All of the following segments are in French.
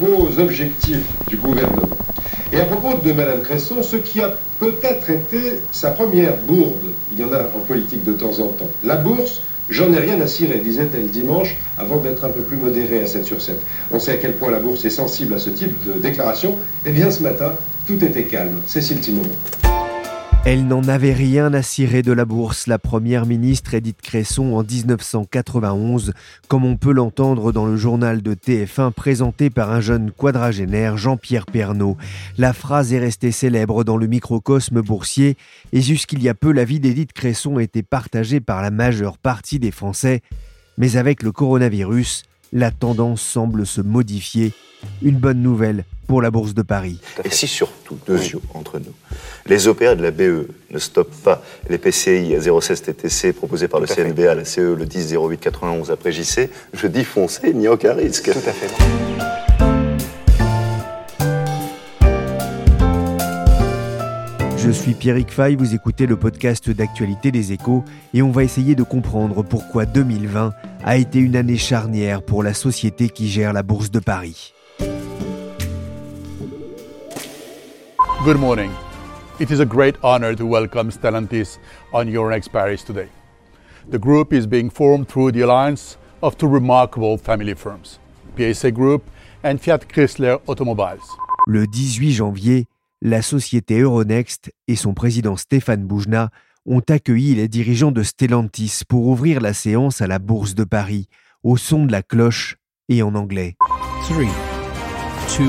vos objectifs du gouvernement. Et à propos de Mme Cresson, ce qui a peut-être été sa première bourde, il y en a en politique de temps en temps, la bourse, j'en ai rien à cirer, disait-elle dimanche, avant d'être un peu plus modérée à 7 sur 7. On sait à quel point la bourse est sensible à ce type de déclaration. Eh bien, ce matin, tout était calme. Cécile Timon. Elle n'en avait rien à cirer de la bourse, la première ministre Edith Cresson en 1991, comme on peut l'entendre dans le journal de TF1 présenté par un jeune quadragénaire, Jean-Pierre Pernaud. La phrase est restée célèbre dans le microcosme boursier et jusqu'il y a peu, la vie d'Edith Cresson était partagée par la majeure partie des Français. Mais avec le coronavirus, la tendance semble se modifier. Une bonne nouvelle pour la Bourse de Paris. Et si surtout, deux yeux entre nous, les OPA de la BE ne stoppent pas les PCI à 016 TTC proposés par le CNBA, la CE le 10 08 91 après JC, je dis foncez, il n'y a aucun risque. Tout à fait. Je suis Pierrick Fay, vous écoutez le podcast d'actualité des échos et on va essayer de comprendre pourquoi 2020 a été une année charnière pour la société qui gère la Bourse de Paris. Good morning. It is a great honor to welcome Stellantis on Euronext Paris today. The group is being formed through the alliance of two remarkable family firms, PSA Group and Fiat Chrysler Automobiles. Le 18 janvier, la société Euronext et son président Stéphane Boujna ont accueilli les dirigeants de Stellantis pour ouvrir la séance à la Bourse de Paris, au son de la cloche et en anglais. 3, 2,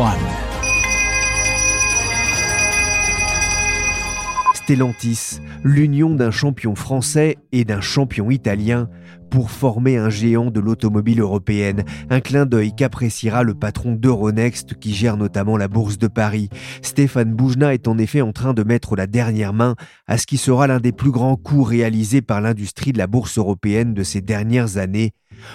1. Stellantis, l'union d'un champion français et d'un champion italien pour former un géant de l'automobile européenne, un clin d'œil qu'appréciera le patron d'Euronext qui gère notamment la bourse de Paris. Stéphane Boujna est en effet en train de mettre la dernière main à ce qui sera l'un des plus grands coups réalisés par l'industrie de la bourse européenne de ces dernières années,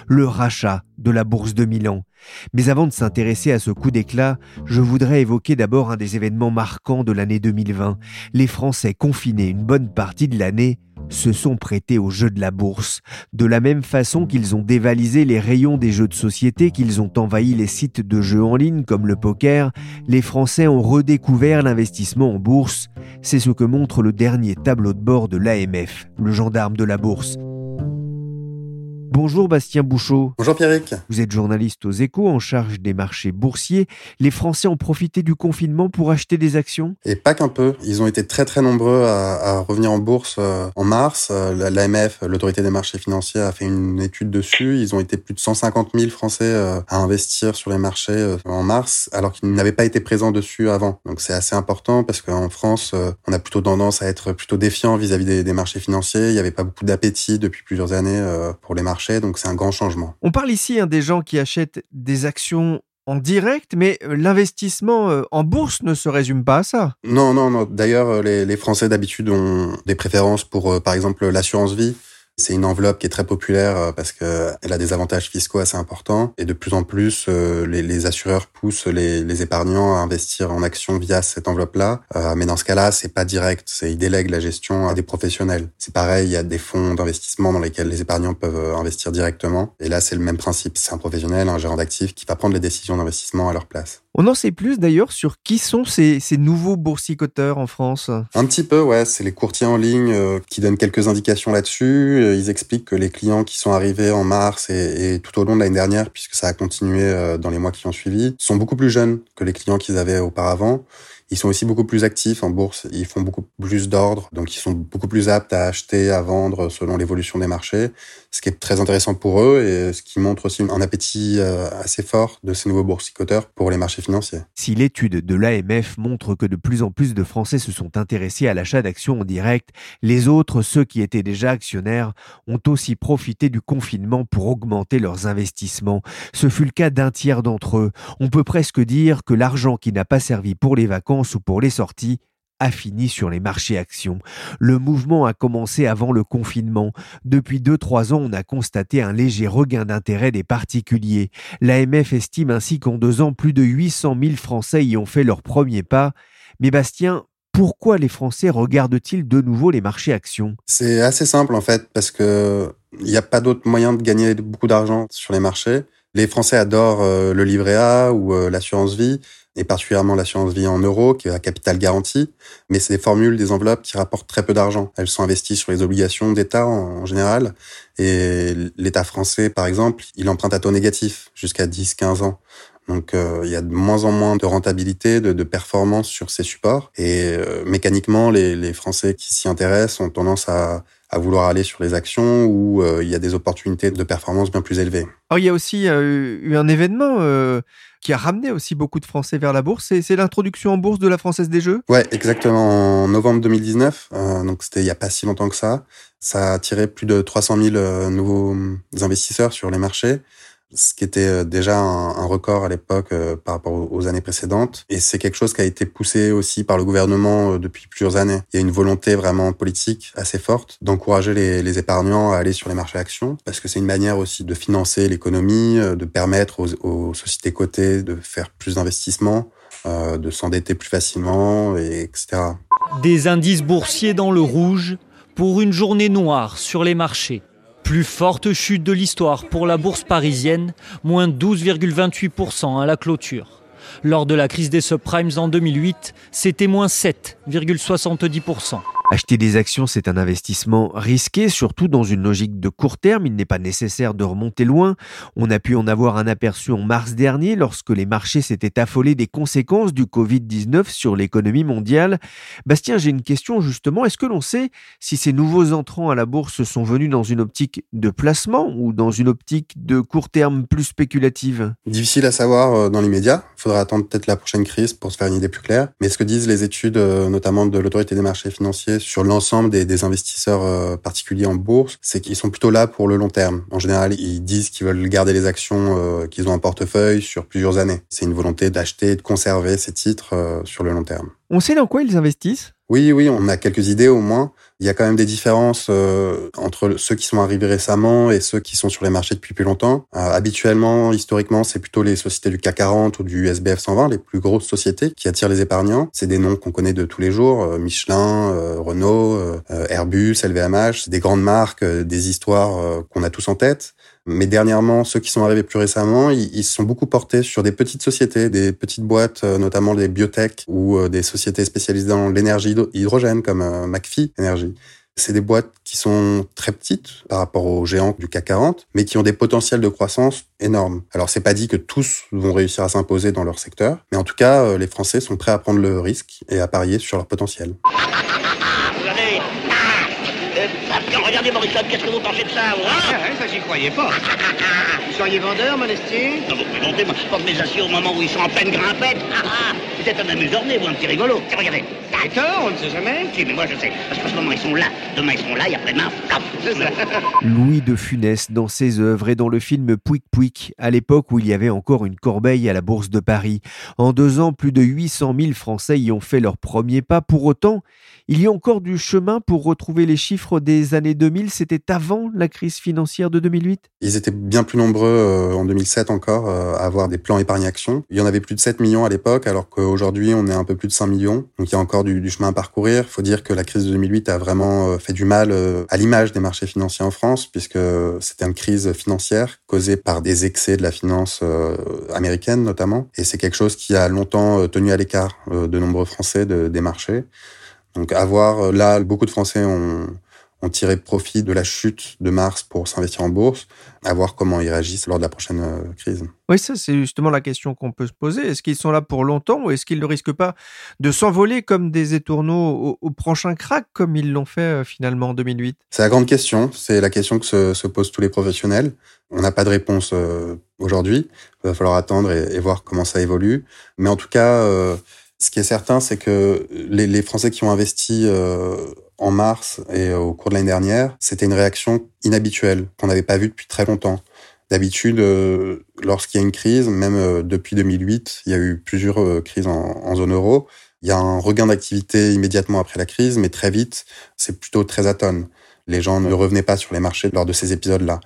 le rachat de la bourse de Milan. Mais avant de s'intéresser à ce coup d'éclat, je voudrais évoquer d'abord un des événements marquants de l'année 2020. Les Français confinés une bonne partie de l'année se sont prêtés au jeu de la bourse, de la même façon qu'ils ont dévalisé les rayons des jeux de société, qu'ils ont envahi les sites de jeux en ligne comme le poker, les Français ont redécouvert l'investissement en bourse. C'est ce que montre le dernier tableau de bord de l'AMF, le gendarme de la bourse. Bonjour Bastien Bouchot. Bonjour Pierrick. Vous êtes journaliste aux échos en charge des marchés boursiers. Les Français ont profité du confinement pour acheter des actions? Et pas qu'un peu. Ils ont été très très nombreux à, revenir en bourse euh, en mars. Euh, L'AMF, l'autorité des marchés financiers, a fait une étude dessus. Ils ont été plus de 150 000 Français euh, à investir sur les marchés en mars, alors qu'ils n'avaient pas été présents dessus avant. Donc c'est assez important parce qu'en France, on a plutôt tendance à être plutôt défiant vis-à-vis des, des, marchés financiers. Il n'y avait pas beaucoup d'appétit depuis plusieurs années pour les marchés donc c'est un grand changement. On parle ici hein, des gens qui achètent des actions en direct, mais euh, l'investissement euh, en bourse ne se résume pas à ça. Non, non, non. D'ailleurs, euh, les, les Français d'habitude ont des préférences pour, par exemple, l'assurance vie. C'est une enveloppe qui est très populaire euh, parce qu'elle a des avantages fiscaux assez importants et de plus en plus euh, les, assureurs poussent les, épargnants à investir en actions via cette enveloppe-là. Euh, mais dans ce cas-là, c'est pas direct, c'est ils délèguent la gestion à des professionnels. C'est pareil, il y a des fonds d'investissement dans lesquels les épargnants peuvent investir directement. Et là, c'est le même principe. C'est un professionnel, un gérant d'actifs qui va prendre les décisions d'investissement à leur place. On en sait plus d'ailleurs sur qui sont ces, nouveaux boursicoteurs en France. Un petit peu, ouais. C'est les courtiers en ligne qui donnent quelques indications là-dessus ils expliquent que les clients qui sont arrivés en mars et, tout au long de l'année dernière, puisque ça a continué euh, dans les mois qui ont suivi, sont beaucoup plus jeunes que les clients qu'ils avaient auparavant. Ils sont aussi beaucoup plus actifs en bourse, ils font beaucoup plus d'ordres, donc ils sont beaucoup plus aptes à acheter, à vendre selon l'évolution des marchés, ce qui est très intéressant pour eux et ce qui montre aussi un appétit euh, assez fort de ces nouveaux boursicoteurs pour les marchés financiers. Si l'étude de l'AMF montre que de plus en plus de Français se sont intéressés à l'achat d'actions en direct, les autres, ceux qui étaient déjà actionnaires, ont aussi profité du confinement pour augmenter leurs investissements. Ce fut le cas d'un tiers d'entre eux. On peut presque dire que l'argent qui n'a pas servi pour les vacances ou pour les sorties a fini sur les marchés actions. Le mouvement a commencé avant le confinement. Depuis 2-3 ans, on a constaté un léger regain d'intérêt des particuliers. L'AMF estime ainsi qu'en deux ans, plus de 800 000 Français y ont fait leur premier pas. Mais Bastien, pourquoi les Français regardent-ils de nouveau les marchés actions? C'est assez simple en fait, parce que il n'y a pas d'autre moyen de gagner beaucoup d'argent sur les marchés. Les Français adorent le livret A ou l'assurance vie et particulièrement l'assurance vie en euros, qui est à capital garanti. Mais c'est des formules, des enveloppes qui rapportent très peu d'argent. Elles sont investies sur les obligations d'État en, général. Et l'État français, par exemple, il emprunte à taux négatif jusqu'à 10-15 ans. Donc euh, il y a de moins en moins de rentabilité, de, performance sur ces supports. Et euh, mécaniquement, les, Français qui s'y intéressent ont tendance à, à, vouloir aller sur les actions où euh, il y a des opportunités de performance bien plus élevées. Alors il y a aussi eu un événement qui a ramené aussi beaucoup de Français vers la bourse. C'est l'introduction en bourse de la Française des Jeux? Ouais, exactement. En novembre 2019, donc c'était il n'y a pas si longtemps que ça, ça a attiré plus de 300 000 nouveaux investisseurs sur les marchés ce qui était euh, déjà un, record à l'époque euh, par rapport aux années précédentes. Et c'est quelque chose qui a été poussé aussi par le gouvernement euh, depuis plusieurs années. Il y a une volonté vraiment politique assez forte d'encourager les, épargnants à aller sur les marchés actions, parce que c'est une manière aussi de financer l'économie, de permettre aux, sociétés cotées de faire plus d'investissements, de s'endetter plus facilement, et etc. Des indices boursiers dans le rouge pour une journée noire sur les marchés. Plus forte chute de l'histoire pour la bourse parisienne, moins 12,28% à la clôture. Lors de la crise des subprimes en 2008, c'était moins 7,70%. Acheter des actions, c'est un investissement risqué, surtout dans une logique de court terme. Il n'est pas nécessaire de remonter loin. On a pu en avoir un aperçu en mars dernier lorsque les marchés s'étaient affolés des conséquences du Covid-19 sur l'économie mondiale. Bastien, j'ai une question justement. Est-ce que l'on sait si ces nouveaux entrants à la bourse sont venus dans une optique de placement ou dans une optique de court terme plus spéculative? Difficile à savoir euh, dans l'immédiat. Il faudra attendre peut-être la prochaine crise pour se faire une idée plus claire. Mais ce que disent les études, euh, notamment de l'autorité des marchés financiers, sur l'ensemble des, investisseurs euh, particuliers en bourse, c'est qu'ils sont plutôt là pour le long terme. En général, ils disent qu'ils veulent garder les actions euh, qu'ils ont en portefeuille sur plusieurs années. C'est une volonté d'acheter et de conserver ces titres euh, sur le long terme. On sait dans quoi ils investissent? Oui, oui, on a quelques idées au moins. Il y a quand même des différences euh, entre ceux qui sont arrivés récemment et ceux qui sont sur les marchés depuis plus longtemps. Euh, habituellement, historiquement, c'est plutôt les sociétés du CAC 40 ou du SBF 120, les plus grosses sociétés qui attirent les épargnants. C'est des noms qu'on connaît de tous les jours, euh, Michelin, Renault, Airbus, LVMH, c'est des grandes marques, des histoires qu'on a tous en tête. Mais dernièrement, ceux qui sont arrivés plus récemment, ils, se sont beaucoup portés sur des petites sociétés, des petites boîtes, euh, notamment des biotech ou euh, des sociétés spécialisées dans l'énergie hydrogène comme euh, McPhee Energy. C'est des boîtes qui sont très petites par rapport aux géants du CAC 40, mais qui ont des potentiels de croissance énormes. Alors c'est pas dit que tous vont réussir à s'imposer dans leur secteur, mais en tout cas, les Français sont prêts à prendre le risque et à parier sur leur potentiel. Regardez, Morrison, qu'est-ce que vous pensez de ça, hein ah, Ça, j'y croyais pas. vous seriez vendeur, Monestier Non, vous plaisantez, moi, je porte mes aciers au moment où ils sont en pleine grimpette. Ah, ah, vous êtes un amuseur-né, vous, un petit rigolo. Tiens, regardez. D'accord, on ne sait jamais. Si, mais moi, je sais. Parce qu'en ce moment, ils sont là. Demain, ils seront là, et après-demain, Louis de Funès, dans ses œuvres et dans le film Pouic Pouic, à l'époque où il y avait encore une corbeille à la Bourse de Paris. En deux ans, plus de 800 000 Français y ont fait leur premier pas. Pour autant, il y a encore du chemin pour retrouver les chiffres des années 2000. C'était avant la crise financière de 2008 Ils étaient bien plus nombreux euh, en 2007 encore euh, à avoir des plans épargne-action. Il y en avait plus de 7 millions à l'époque, alors qu'aujourd'hui, on est un peu plus de 5 millions. Donc il y a encore du, chemin à parcourir. Il faut dire que la crise de 2008 a vraiment euh, fait du mal à l'image des marchés financiers en France, puisque c'était une crise financière causée par des excès de la finance américaine notamment. Et c'est quelque chose qui a longtemps tenu à l'écart de nombreux Français des marchés. Donc avoir là, beaucoup de Français ont, ont tiré profit de la chute de mars pour s'investir en bourse, à voir comment ils réagissent lors de la prochaine euh, crise. Oui, ça c'est justement la question qu'on peut se poser. Est-ce qu'ils sont là pour longtemps ou est-ce qu'ils ne risquent pas de s'envoler comme des étourneaux au, prochain crack comme ils l'ont fait euh, finalement en 2008 C'est la grande question. C'est la question que se, posent tous les professionnels. On n'a pas de réponse euh, aujourd'hui. Il va falloir attendre et, voir comment ça évolue. Mais en tout cas, ce qui est certain, c'est que les, Français qui ont investi en mars et euh, au cours de l'année dernière, c'était une réaction inhabituelle qu'on n'avait pas vue depuis très longtemps. D'habitude, euh, lorsqu'il y a une crise, même euh, depuis 2008, il y a eu plusieurs crises en, zone euro. Il y a un regain d'activité immédiatement après la crise, mais très vite, c'est plutôt très atone. Les gens ne revenaient pas sur les marchés lors de ces épisodes-là.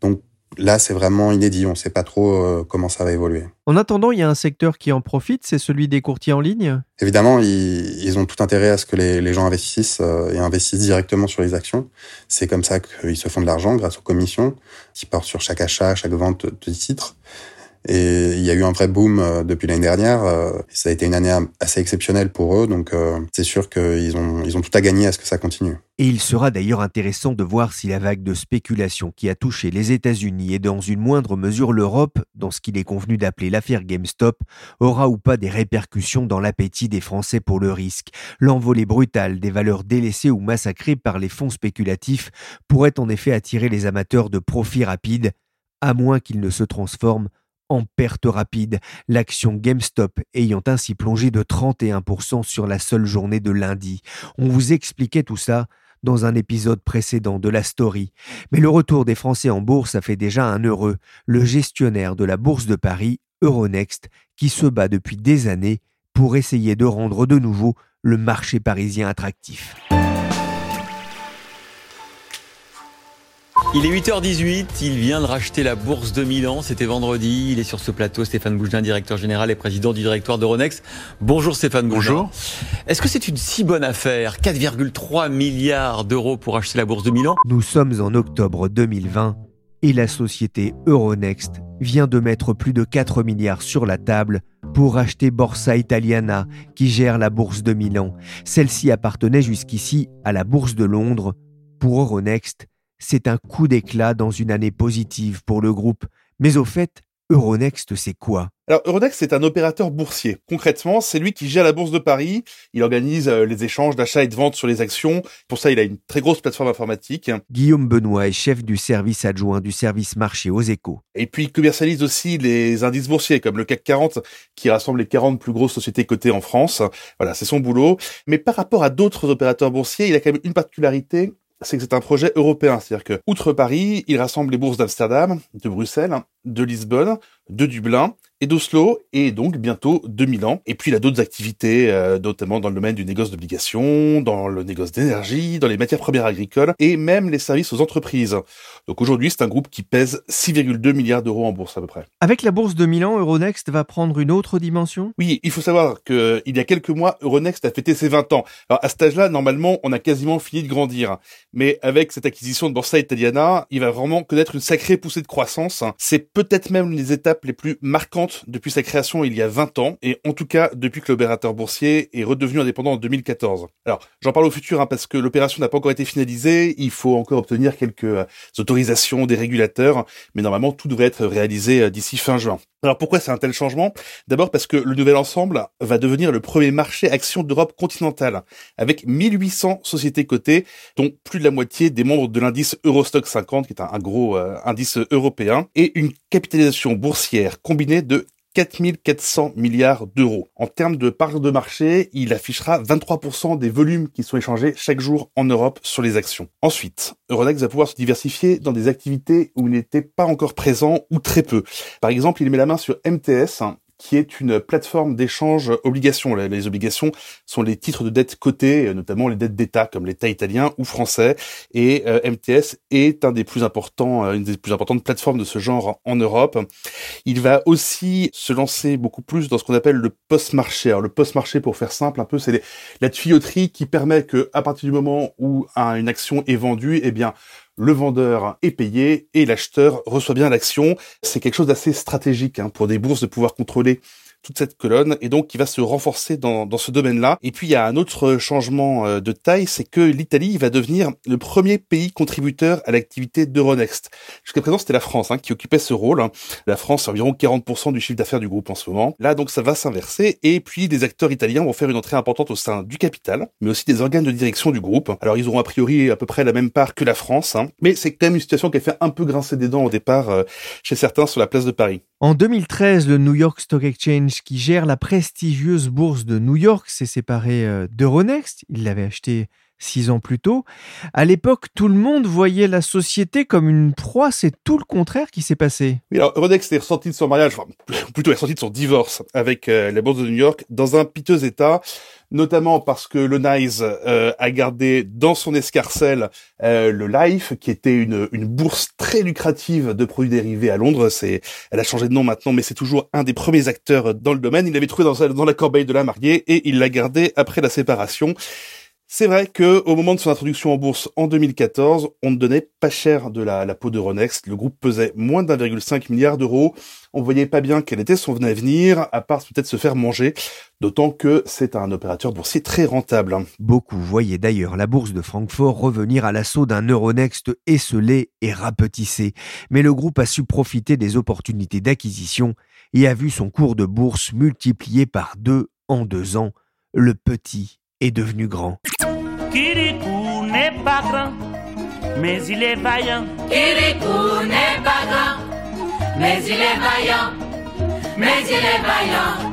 Donc, Là, c'est vraiment inédit. On ne sait pas trop euh, comment ça va évoluer. En attendant, il y a un secteur qui en profite, c'est celui des courtiers en ligne. Évidemment, ils, ont tout intérêt à ce que les, gens investissent euh, et investissent directement sur les actions. C'est comme ça qu'ils se font de l'argent grâce aux commissions qui portent sur chaque achat, chaque vente de titres. Et il y a eu un vrai boom euh, depuis l'année dernière. Euh, ça a été une année assez exceptionnelle pour eux, donc euh, c'est sûr qu'ils ont, ils ont tout à gagner à ce que ça continue. Et il sera d'ailleurs intéressant de voir si la vague de spéculation qui a touché les États-Unis et dans une moindre mesure l'Europe, dans ce qu'il est convenu d'appeler l'affaire GameStop, aura ou pas des répercussions dans l'appétit des Français pour le risque. L'envolée brutale des valeurs délaissées ou massacrées par les fonds spéculatifs pourrait en effet attirer les amateurs de profits rapides, à moins qu'ils ne se transforment en perte rapide, l'action GameStop ayant ainsi plongé de 31% sur la seule journée de lundi. On vous expliquait tout ça dans un épisode précédent de la story. Mais le retour des Français en bourse a fait déjà un heureux, le gestionnaire de la bourse de Paris, Euronext, qui se bat depuis des années pour essayer de rendre de nouveau le marché parisien attractif. Il est 8h18, il vient de racheter la bourse de Milan, c'était vendredi, il est sur ce plateau, Stéphane Bougelin, directeur général et président du directoire d'Euronext. Bonjour Stéphane. Bonjour. Est-ce que c'est une si bonne affaire 4,3 milliards d'euros pour acheter la bourse de Milan? Nous sommes en octobre 2020 et la société Euronext vient de mettre plus de 4 milliards sur la table pour acheter Borsa Italiana qui gère la bourse de Milan. Celle-ci appartenait jusqu'ici à la bourse de Londres. Pour Euronext, c'est un coup d'éclat dans une année positive pour le groupe. Mais au fait, Euronext, c'est quoi? Alors Euronext, c'est un opérateur boursier. Concrètement, c'est lui qui gère la bourse de Paris. Il organise euh, les échanges d'achat et de vente sur les actions. Pour ça, il a une très grosse plateforme informatique. Guillaume Benoît est chef du service adjoint du service marché aux échos. Et puis, il commercialise aussi les indices boursiers, comme le CAC 40, qui rassemble les 40 plus grosses sociétés cotées en France. Voilà, c'est son boulot. Mais par rapport à d'autres opérateurs boursiers, il a quand même une particularité, c'est que c'est un projet européen. C'est-à-dire que, outre Paris, il rassemble les bourses d'Amsterdam, de Bruxelles, de Lisbonne, de Dublin et d'Oslo et donc bientôt de Milan. Et puis il a d'autres activités, euh, notamment dans le domaine du négoce d'obligations, dans le négoce d'énergie, dans les matières premières agricoles et même les services aux entreprises. Donc aujourd'hui, c'est un groupe qui pèse 6,2 milliards d'euros en bourse à peu près. Avec la bourse de Milan, Euronext va prendre une autre dimension? Oui, il faut savoir que il y a quelques mois, Euronext a fêté ses 20 ans. Alors à cet âge-là, normalement, on a quasiment fini de grandir. Mais avec cette acquisition de Borsa Italiana, il va vraiment connaître une sacrée poussée de croissance. C'est peut-être même les étapes les plus marquantes depuis sa création il y a 20 ans, et en tout cas depuis que l'opérateur boursier est redevenu indépendant en 2014. Alors, j'en parle au futur hein, parce que l'opération n'a pas encore été finalisée, il faut encore obtenir quelques euh, autorisations des régulateurs, mais normalement tout devrait être réalisé euh, d'ici fin juin. Alors pourquoi c'est un tel changement? D'abord parce que le nouvel ensemble va devenir le premier marché action d'Europe continentale, avec 1800 sociétés cotées, dont plus de la moitié des membres de l'indice Eurostock 50, qui est un, gros euh, indice européen, et une capitalisation boursière combinée de 4400 milliards d'euros. En termes de part de marché, il affichera 23% des volumes qui sont échangés chaque jour en Europe sur les actions. Ensuite, Euronext va pouvoir se diversifier dans des activités où il n'était pas encore présent ou très peu. Par exemple, il met la main sur MTS, qui est une plateforme d'échange obligations. Les obligations sont les titres de dette cotés, notamment les dettes d'État, comme l'État italien ou français. Et euh, MTS est un des plus importants, euh, une des plus importantes plateformes de ce genre en Europe. Il va aussi se lancer beaucoup plus dans ce qu'on appelle le post-marché. Alors le post-marché, pour faire simple, un peu, c'est la tuyauterie qui permet que, à partir du moment où une action est vendue, eh bien le vendeur est payé et l'acheteur reçoit bien l'action. C'est quelque chose d'assez stratégique hein, pour des bourses de pouvoir contrôler toute cette colonne et donc qui va se renforcer dans, dans ce domaine-là. Et puis il y a un autre changement euh, de taille, c'est que l'Italie va devenir le premier pays contributeur à l'activité d'Euronext. Jusqu'à présent, c'était la France hein, qui occupait ce rôle. La France, environ 40% du chiffre d'affaires du groupe en ce moment. Là, donc ça va s'inverser et puis des acteurs italiens vont faire une entrée importante au sein du capital, mais aussi des organes de direction du groupe. Alors ils auront a priori à peu près la même part que la France, hein, mais c'est quand même une situation qui a fait un peu grincer des dents au départ euh, chez certains sur la place de Paris. En 2013, le New York Stock Exchange, qui gère la prestigieuse bourse de New York, s'est séparé euh, d'Euronext. Il l'avait acheté six ans plus tôt. À l'époque, tout le monde voyait la société comme une proie. C'est tout le contraire qui s'est passé. Oui, alors Euronext est ressorti de son mariage, enfin, plutôt est ressorti de son divorce avec euh, la bourse de New York dans un piteux état, notamment parce que le NICE euh, a gardé dans son escarcelle euh, le Life, qui était une, une bourse très lucrative de produits dérivés à Londres. C'est, elle a changé de nom maintenant, mais c'est toujours un des premiers acteurs dans le domaine. Il l'avait trouvé dans, dans la corbeille de la mariée et il l'a gardé après la séparation. C'est vrai que au moment de son introduction en bourse en 2014, on ne donnait pas cher de la, peau de Ronext. Le groupe pesait moins d'1,5 milliard d'euros. On voyait pas bien quel était son avenir, à part peut-être se faire manger. D'autant que c'est un opérateur boursier très rentable. Beaucoup voyaient d'ailleurs la bourse de Francfort revenir à l'assaut d'un Euronext esselé et rapetissé. Mais le groupe a su profiter des opportunités d'acquisition et a vu son cours de bourse multiplié par deux en deux ans. Le petit est devenu grand. Kirikou n'est pas grand, mais il est vaillant. Kirikou n'est pas grand, mais il est vaillant. Mais il est vaillant.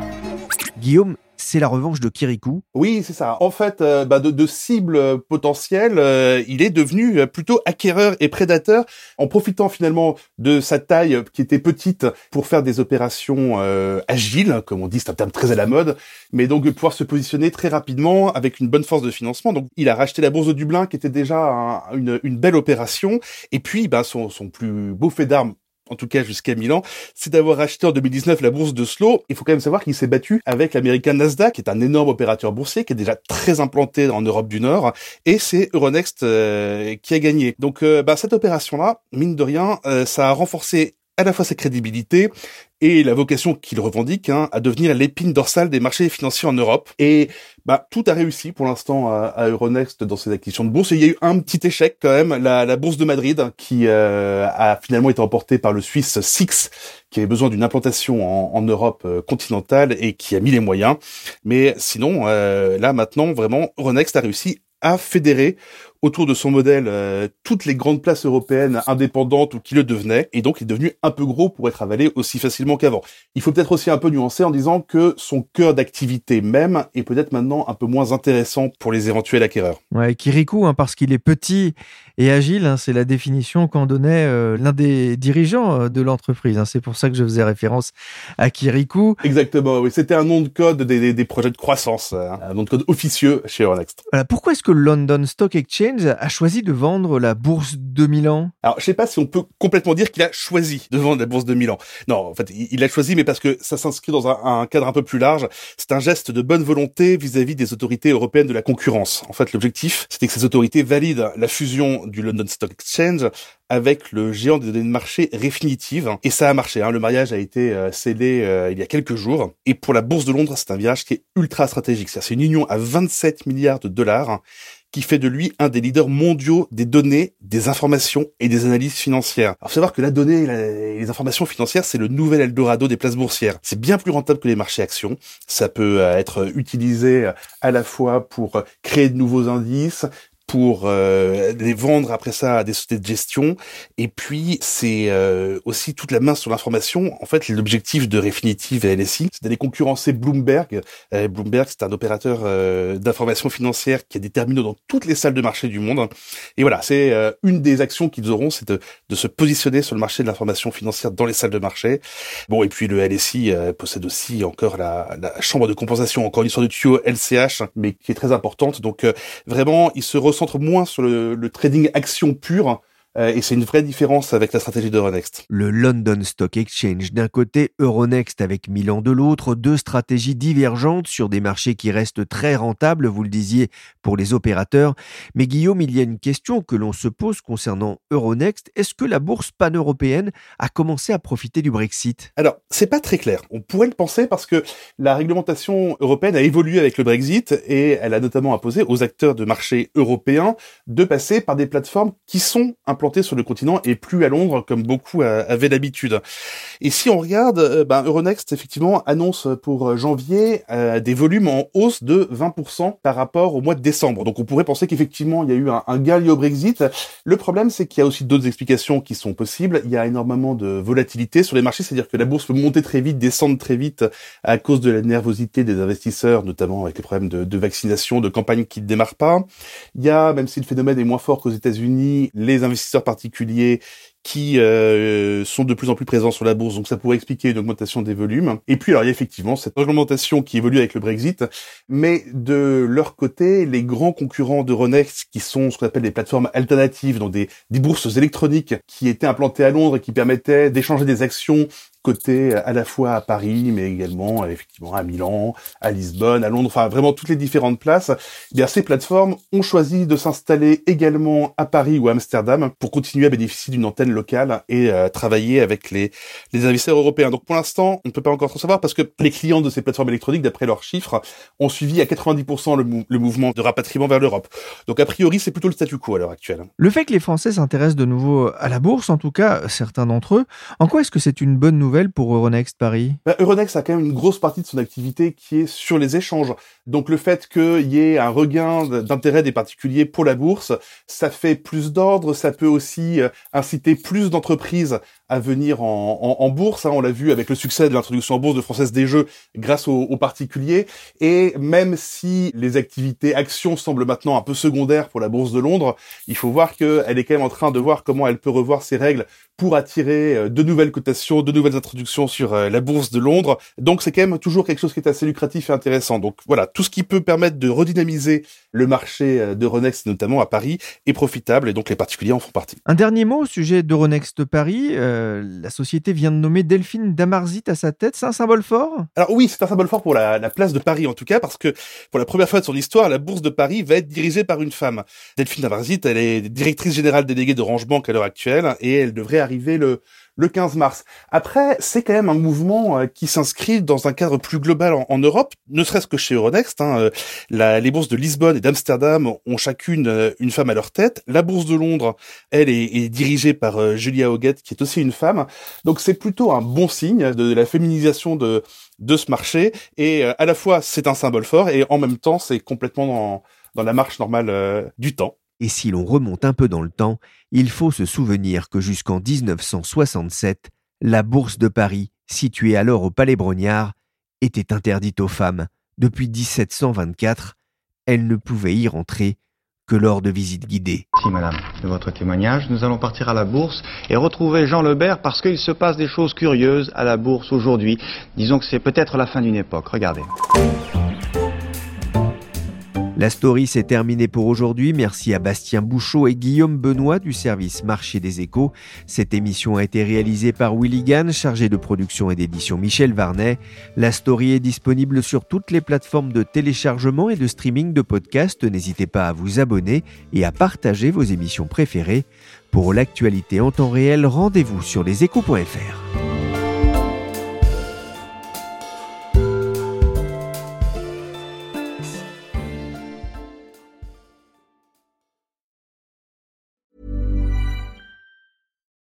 Guillaume, c'est la revanche de Kirikou. Oui, c'est ça. En fait, euh, bah, de, de cible potentielle, euh, il est devenu euh, plutôt acquéreur et prédateur, en profitant finalement de sa taille qui était petite pour faire des opérations agiles, comme on dit, c'est un terme très à la mode, mais donc de pouvoir se positionner très rapidement avec une bonne force de financement. Donc, il a racheté la bourse de Dublin, qui était déjà un- une, une belle opération, et puis bah, son, son plus beau fait d'armes en tout cas jusqu'à Milan, c'est d'avoir acheté en 2019 la bourse de Slow. Il faut quand même savoir qu'il s'est battu avec l'américain Nasdaq, qui est un énorme opérateur boursier, qui est déjà très implanté en Europe du Nord, et c'est Euronext euh, qui a gagné. Donc euh, bah, cette opération-là, mine de rien, euh, ça a renforcé à la fois sa crédibilité et la vocation qu'il revendique hein, à devenir l'épine dorsale des marchés financiers en Europe. Et bah, tout a réussi pour l'instant à, Euronext dans ses acquisitions de bourse. Et il y a eu un petit échec quand même, la, la bourse de Madrid, hein, qui euh, a finalement été emportée par le Suisse Six, qui avait besoin d'une implantation en, en Europe euh, continentale et qui a mis les moyens. Mais sinon, euh, là maintenant, vraiment, Euronext a réussi à fédérer autour de son modèle euh, toutes les grandes places européennes indépendantes ou qui le devenaient, et donc il est devenu un peu gros pour être avalé aussi facilement qu'avant. Il faut peut-être aussi un peu nuancer en disant que son cœur d'activité même est peut-être maintenant un peu moins intéressant pour les éventuels acquéreurs. Ouais, Kirikou, hein, parce qu'il est petit et agile, hein, c'est la définition qu'en donnait euh, l'un des dirigeants euh, de l'entreprise. hein. C'est pour ça que je faisais référence à Kirikou. Exactement, oui, c'était un nom de code des, des- des projets de croissance, un nom de code officieux chez Euronext. Voilà, pourquoi est-ce que le London Stock Exchange a choisi de vendre la bourse de Milan Alors, je sais pas si on peut complètement dire qu'il a choisi de vendre la bourse de Milan. Non, en fait, il l'a choisi, mais parce que ça s'inscrit dans un, cadre un peu plus large. C'est un geste de bonne volonté vis-à-vis des autorités européennes de la concurrence. En fait, l'objectif, c'était que ces autorités valident la fusion du London Stock Exchange avec le géant des données de marché Refinitiv. Et ça a marché. Hein. Le mariage a été euh, scellé euh, il y a quelques jours. Et pour la bourse de Londres, c'est un virage qui est ultra stratégique. C'est une union à 27 milliards de dollars qui fait de lui un des leaders mondiaux des données, des informations et des analyses financières. Alors, faut savoir que la donnée et les informations financières, c'est le nouvel Eldorado des places boursières. C'est bien plus rentable que les marchés actions. Ça peut euh, être utilisé euh, à la fois pour euh, créer de nouveaux indices, pour euh, les vendre après ça à des sociétés de gestion. Et puis, c'est euh, aussi toute la main sur l'information. En fait, l'objectif de Refinitiv et LSI, c'est d'aller concurrencer Bloomberg. Euh, Bloomberg, c'est un opérateur euh, d'information financière qui a des terminaux dans toutes les salles de marché du monde. Et voilà, c'est euh, une des actions qu'ils auront, c'est de, de se positionner sur le marché de l'information financière dans les salles de marché. Bon, et puis le LSI possède aussi encore la, la chambre de compensation, encore une histoire de tuyau LCH, mais qui est très importante. Donc vraiment, il se recentre moins sur le, le trading action pure. Euh, et c'est une vraie différence avec la stratégie d'Euronext. Le London Stock Exchange d'un côté, Euronext avec Milan de l'autre, deux stratégies divergentes sur des marchés qui restent très rentables, vous le disiez, pour les opérateurs. Mais Guillaume, il y a une question que l'on se pose concernant Euronext. Est-ce que la bourse pan-européenne a commencé à profiter du Brexit? Alors, c'est pas très clair. On pourrait le penser parce que la réglementation européenne a évolué avec le Brexit et elle a notamment imposé aux acteurs de marché européens de passer par des plateformes qui sont implantées implanté sur le continent et plus à Londres comme beaucoup avaient l'habitude. Et si on regarde, ben, Euronext effectivement annonce pour janvier des volumes en hausse de 20% par rapport au mois de décembre. Donc on pourrait penser qu'effectivement il y a eu un, un gain lié au Brexit. Le problème c'est qu'il y a aussi d'autres explications qui sont possibles. Il y a énormément de volatilité sur les marchés, c'est-à-dire que la bourse peut monter très vite, descendre très vite à cause de la nervosité des investisseurs, notamment avec les problèmes de, de vaccination, de campagne qui ne démarrent pas. Il y a, même si le phénomène est moins fort qu'aux États-Unis, les investisseurs particuliers qui euh, sont de plus en plus présents sur la bourse, donc ça pourrait expliquer une augmentation des volumes. Et puis alors il y a effectivement cette augmentation qui évolue avec le Brexit, mais de leur côté, les grands concurrents d'Euronext, qui sont ce qu'on appelle des plateformes alternatives, donc des, des bourses électroniques qui étaient implantées à Londres et qui permettaient d'échanger des actions côté à la fois à Paris, mais également effectivement à Milan, à Lisbonne, à Londres, enfin vraiment toutes les différentes places. Eh bien ces plateformes ont choisi de s'installer également à Paris ou à Amsterdam pour continuer à bénéficier d'une antenne locale et euh, travailler avec les les investisseurs européens. Donc pour l'instant, on ne peut pas encore trop savoir parce que les clients de ces plateformes électroniques, d'après leurs chiffres, ont suivi à 90% le, le mouvement de rapatriement vers l'Europe. Donc a priori, c'est plutôt le statu quo à l'heure actuelle. Le fait que les Français s'intéressent de nouveau à la bourse, en tout cas certains d'entre eux, en quoi est-ce que c'est une bonne nouvelle? Pour Euronext Paris? Bah, Euronext a quand même une grosse partie de son activité qui est sur les échanges. Donc le fait qu'il y ait un regain d'intérêt des particuliers pour la bourse, ça fait plus d'ordre, ça peut aussi euh, inciter plus d'entreprises à venir en, bourse. Hein. On l'a vu avec le succès de l'introduction en bourse de Française des Jeux grâce aux, particuliers. Et même si les activités actions semblent maintenant un peu secondaires pour la bourse de Londres, il faut voir qu'elle est quand même en train de voir comment elle peut revoir ses règles pour attirer euh, de nouvelles cotations, de nouvelles introductions sur euh, la bourse de Londres. Donc c'est quand même toujours quelque chose qui est assez lucratif et intéressant. Donc voilà, tout ce qui peut permettre de redynamiser le marché euh, d'Euronext, notamment à Paris, est profitable et donc les particuliers en font partie. Un dernier mot au sujet d'Euronext Paris. La société vient de nommer Delphine Damarzit à sa tête. C'est un symbole fort? Alors oui, c'est un symbole fort pour la, la, place de Paris en tout cas, parce que pour la première fois de son histoire, la bourse de Paris va être dirigée par une femme. Delphine Damarzit, elle est directrice générale déléguée d'Orange Bank à l'heure actuelle et elle devrait arriver le le 15 mars. Après, c'est quand même un mouvement euh, qui s'inscrit dans un cadre plus global en, Europe, ne serait-ce que chez Euronext. Hein, euh, les bourses de Lisbonne et d'Amsterdam ont chacune euh, une femme à leur tête. La bourse de Londres, elle, est, dirigée par Julia Hoguet, qui est aussi une femme. Donc c'est plutôt un bon signe de, la féminisation de, ce marché. Et à la fois, c'est un symbole fort, et en même temps, c'est complètement dans la marche normale du temps. Et si l'on remonte un peu dans le temps, il faut se souvenir que jusqu'en 1967, la Bourse de Paris, située alors au Palais Brognard, était interdite aux femmes. Depuis 1724, elle ne pouvait y rentrer que lors de visites guidées. Si, madame, de votre témoignage, nous allons partir à la bourse et retrouver Jean Lebert parce qu'il se passe des choses curieuses à la bourse aujourd'hui. Disons que c'est peut-être la fin d'une époque. Regardez. La story s'est terminée pour aujourd'hui. Merci à Bastien Bouchot et Guillaume Benoît du service Marché des Échos. Cette émission a été réalisée par Willy Gann, chargé de production et d'édition Michel Varnet. La story est disponible sur toutes les plateformes de téléchargement et de streaming de podcasts. N'hésitez pas à vous abonner et à partager vos émissions préférées. Pour l'actualité en temps réel, rendez-vous sur leséchos.fr.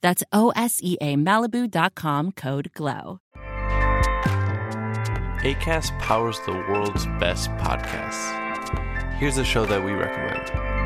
That's O-S-E-A Malibu.com code GLOW. ACAST powers the world's best podcasts. Here's a show that we recommend.